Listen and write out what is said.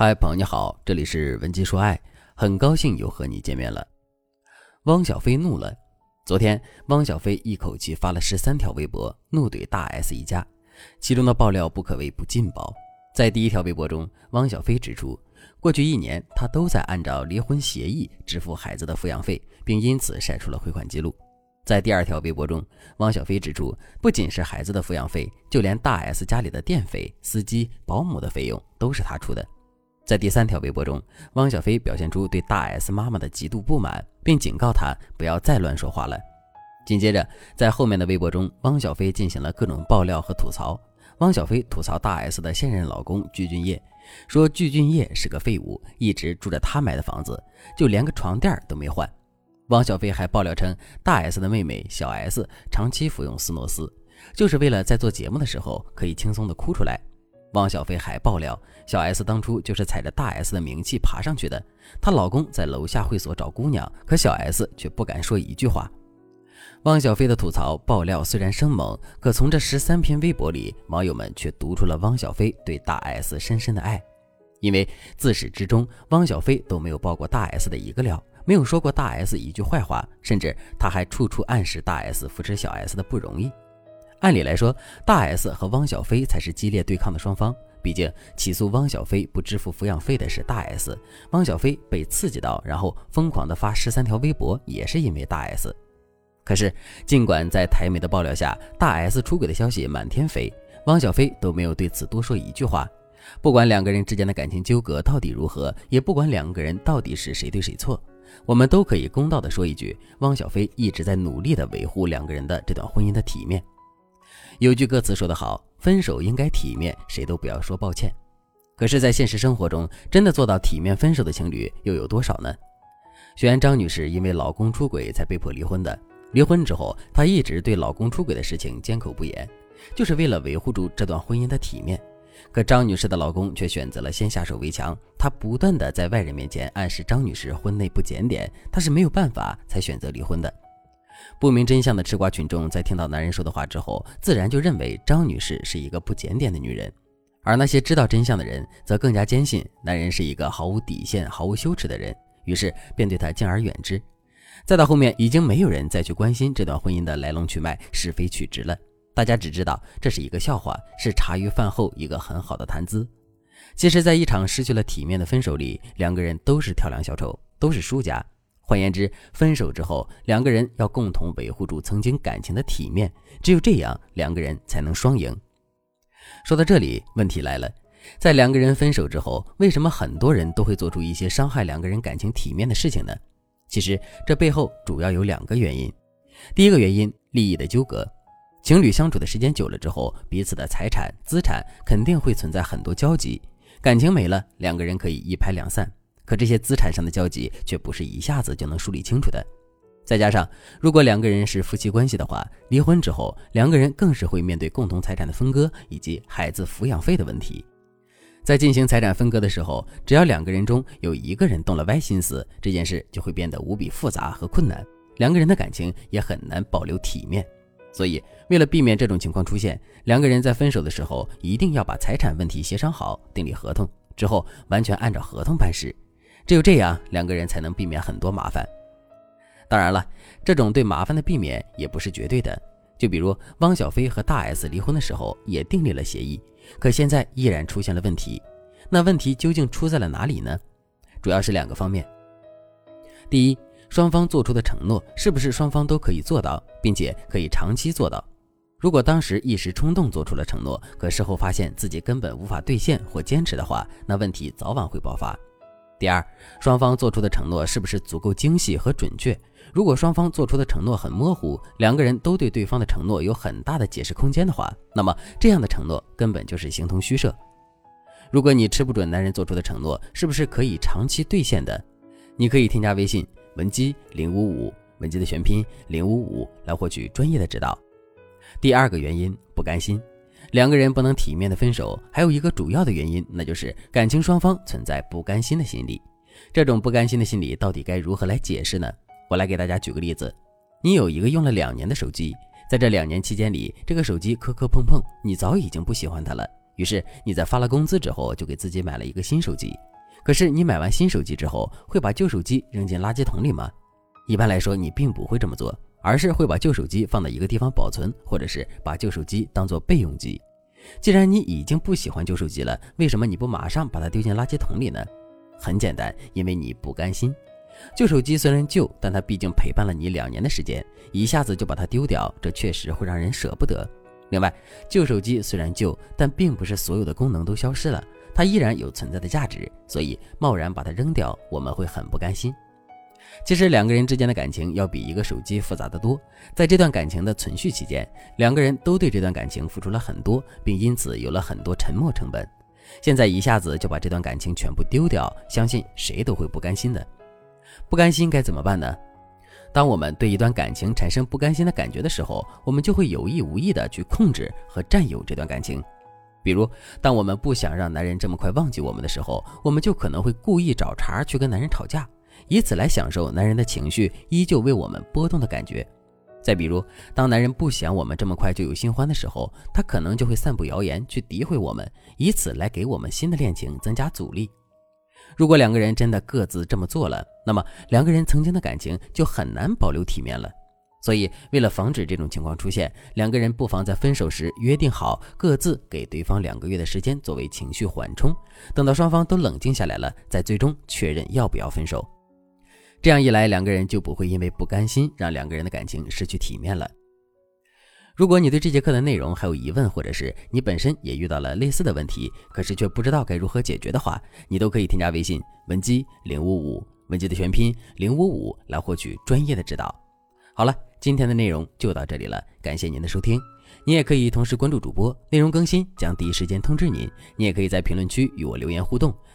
嗨，朋友你好，这里是文姬说爱，很高兴又和你见面了。汪小菲怒了，昨天汪小菲一口气发了十三条微博，怒怼大 S 一家，其中的爆料不可谓不劲爆。在第一条微博中，汪小菲指出，过去一年他都在按照离婚协议支付孩子的抚养费，并因此晒出了汇款记录。在第二条微博中，汪小菲指出，不仅是孩子的抚养费，就连大 S 家里的电费、司机、保姆的费用都是他出的。在第三条微博中，汪小菲表现出对大 S 妈妈的极度不满，并警告她不要再乱说话了。紧接着，在后面的微博中，汪小菲进行了各种爆料和吐槽。汪小菲吐槽大 S 的现任老公具俊晔，说具俊晔是个废物，一直住着他买的房子，就连个床垫都没换。汪小菲还爆料称，大 S 的妹妹小 S 长期服用斯诺斯，就是为了在做节目的时候可以轻松的哭出来。汪小菲还爆料，小 S 当初就是踩着大 S 的名气爬上去的。她老公在楼下会所找姑娘，可小 S 却不敢说一句话。汪小菲的吐槽爆料虽然生猛，可从这十三篇微博里，网友们却读出了汪小菲对大 S 深深的爱。因为自始至终，汪小菲都没有爆过大 S 的一个料，没有说过大 S 一句坏话，甚至他还处处暗示大 S 扶持小 S 的不容易。按理来说，大 S 和汪小菲才是激烈对抗的双方。毕竟，起诉汪小菲不支付抚养费的是大 S，汪小菲被刺激到，然后疯狂的发十三条微博，也是因为大 S。可是，尽管在台媒的爆料下，大 S 出轨的消息满天飞，汪小菲都没有对此多说一句话。不管两个人之间的感情纠葛到底如何，也不管两个人到底是谁对谁错，我们都可以公道的说一句：汪小菲一直在努力的维护两个人的这段婚姻的体面。有句歌词说得好，分手应该体面，谁都不要说抱歉。可是，在现实生活中，真的做到体面分手的情侣又有多少呢？虽然张女士因为老公出轨才被迫离婚的，离婚之后，她一直对老公出轨的事情缄口不言，就是为了维护住这段婚姻的体面。可张女士的老公却选择了先下手为强，他不断的在外人面前暗示张女士婚内不检点，他是没有办法才选择离婚的。不明真相的吃瓜群众在听到男人说的话之后，自然就认为张女士是一个不检点的女人，而那些知道真相的人则更加坚信男人是一个毫无底线、毫无羞耻的人，于是便对他敬而远之。再到后面，已经没有人再去关心这段婚姻的来龙去脉、是非曲直了，大家只知道这是一个笑话，是茶余饭后一个很好的谈资。其实，在一场失去了体面的分手里，两个人都是跳梁小丑，都是输家。换言之，分手之后，两个人要共同维护住曾经感情的体面，只有这样，两个人才能双赢。说到这里，问题来了，在两个人分手之后，为什么很多人都会做出一些伤害两个人感情体面的事情呢？其实这背后主要有两个原因。第一个原因，利益的纠葛。情侣相处的时间久了之后，彼此的财产、资产肯定会存在很多交集，感情没了，两个人可以一拍两散。可这些资产上的交集却不是一下子就能梳理清楚的，再加上如果两个人是夫妻关系的话，离婚之后两个人更是会面对共同财产的分割以及孩子抚养费的问题。在进行财产分割的时候，只要两个人中有一个人动了歪心思，这件事就会变得无比复杂和困难，两个人的感情也很难保留体面。所以，为了避免这种情况出现，两个人在分手的时候一定要把财产问题协商好，订立合同之后，完全按照合同办事。只有这样，两个人才能避免很多麻烦。当然了，这种对麻烦的避免也不是绝对的。就比如汪小菲和大 S 离婚的时候也订立了协议，可现在依然出现了问题。那问题究竟出在了哪里呢？主要是两个方面。第一，双方做出的承诺是不是双方都可以做到，并且可以长期做到？如果当时一时冲动做出了承诺，可事后发现自己根本无法兑现或坚持的话，那问题早晚会爆发。第二，双方做出的承诺是不是足够精细和准确？如果双方做出的承诺很模糊，两个人都对对方的承诺有很大的解释空间的话，那么这样的承诺根本就是形同虚设。如果你吃不准男人做出的承诺是不是可以长期兑现的，你可以添加微信文姬零五五，文姬的全拼零五五，来获取专业的指导。第二个原因，不甘心。两个人不能体面的分手，还有一个主要的原因，那就是感情双方存在不甘心的心理。这种不甘心的心理到底该如何来解释呢？我来给大家举个例子：你有一个用了两年的手机，在这两年期间里，这个手机磕磕碰碰，你早已经不喜欢它了。于是你在发了工资之后，就给自己买了一个新手机。可是你买完新手机之后，会把旧手机扔进垃圾桶里吗？一般来说，你并不会这么做，而是会把旧手机放到一个地方保存，或者是把旧手机当做备用机。既然你已经不喜欢旧手机了，为什么你不马上把它丢进垃圾桶里呢？很简单，因为你不甘心。旧手机虽然旧，但它毕竟陪伴了你两年的时间，一下子就把它丢掉，这确实会让人舍不得。另外，旧手机虽然旧，但并不是所有的功能都消失了，它依然有存在的价值，所以贸然把它扔掉，我们会很不甘心。其实两个人之间的感情要比一个手机复杂的多，在这段感情的存续期间，两个人都对这段感情付出了很多，并因此有了很多沉没成本。现在一下子就把这段感情全部丢掉，相信谁都会不甘心的。不甘心该怎么办呢？当我们对一段感情产生不甘心的感觉的时候，我们就会有意无意的去控制和占有这段感情。比如，当我们不想让男人这么快忘记我们的时候，我们就可能会故意找茬去跟男人吵架。以此来享受男人的情绪依旧为我们波动的感觉。再比如，当男人不想我们这么快就有新欢的时候，他可能就会散布谣言去诋毁我们，以此来给我们新的恋情增加阻力。如果两个人真的各自这么做了，那么两个人曾经的感情就很难保留体面了。所以，为了防止这种情况出现，两个人不妨在分手时约定好，各自给对方两个月的时间作为情绪缓冲，等到双方都冷静下来了，再最终确认要不要分手。这样一来，两个人就不会因为不甘心让两个人的感情失去体面了。如果你对这节课的内容还有疑问，或者是你本身也遇到了类似的问题，可是却不知道该如何解决的话，你都可以添加微信文姬零五五，文姬的全拼零五五，来获取专业的指导。好了，今天的内容就到这里了，感谢您的收听。你也可以同时关注主播，内容更新将第一时间通知您。你也可以在评论区与我留言互动，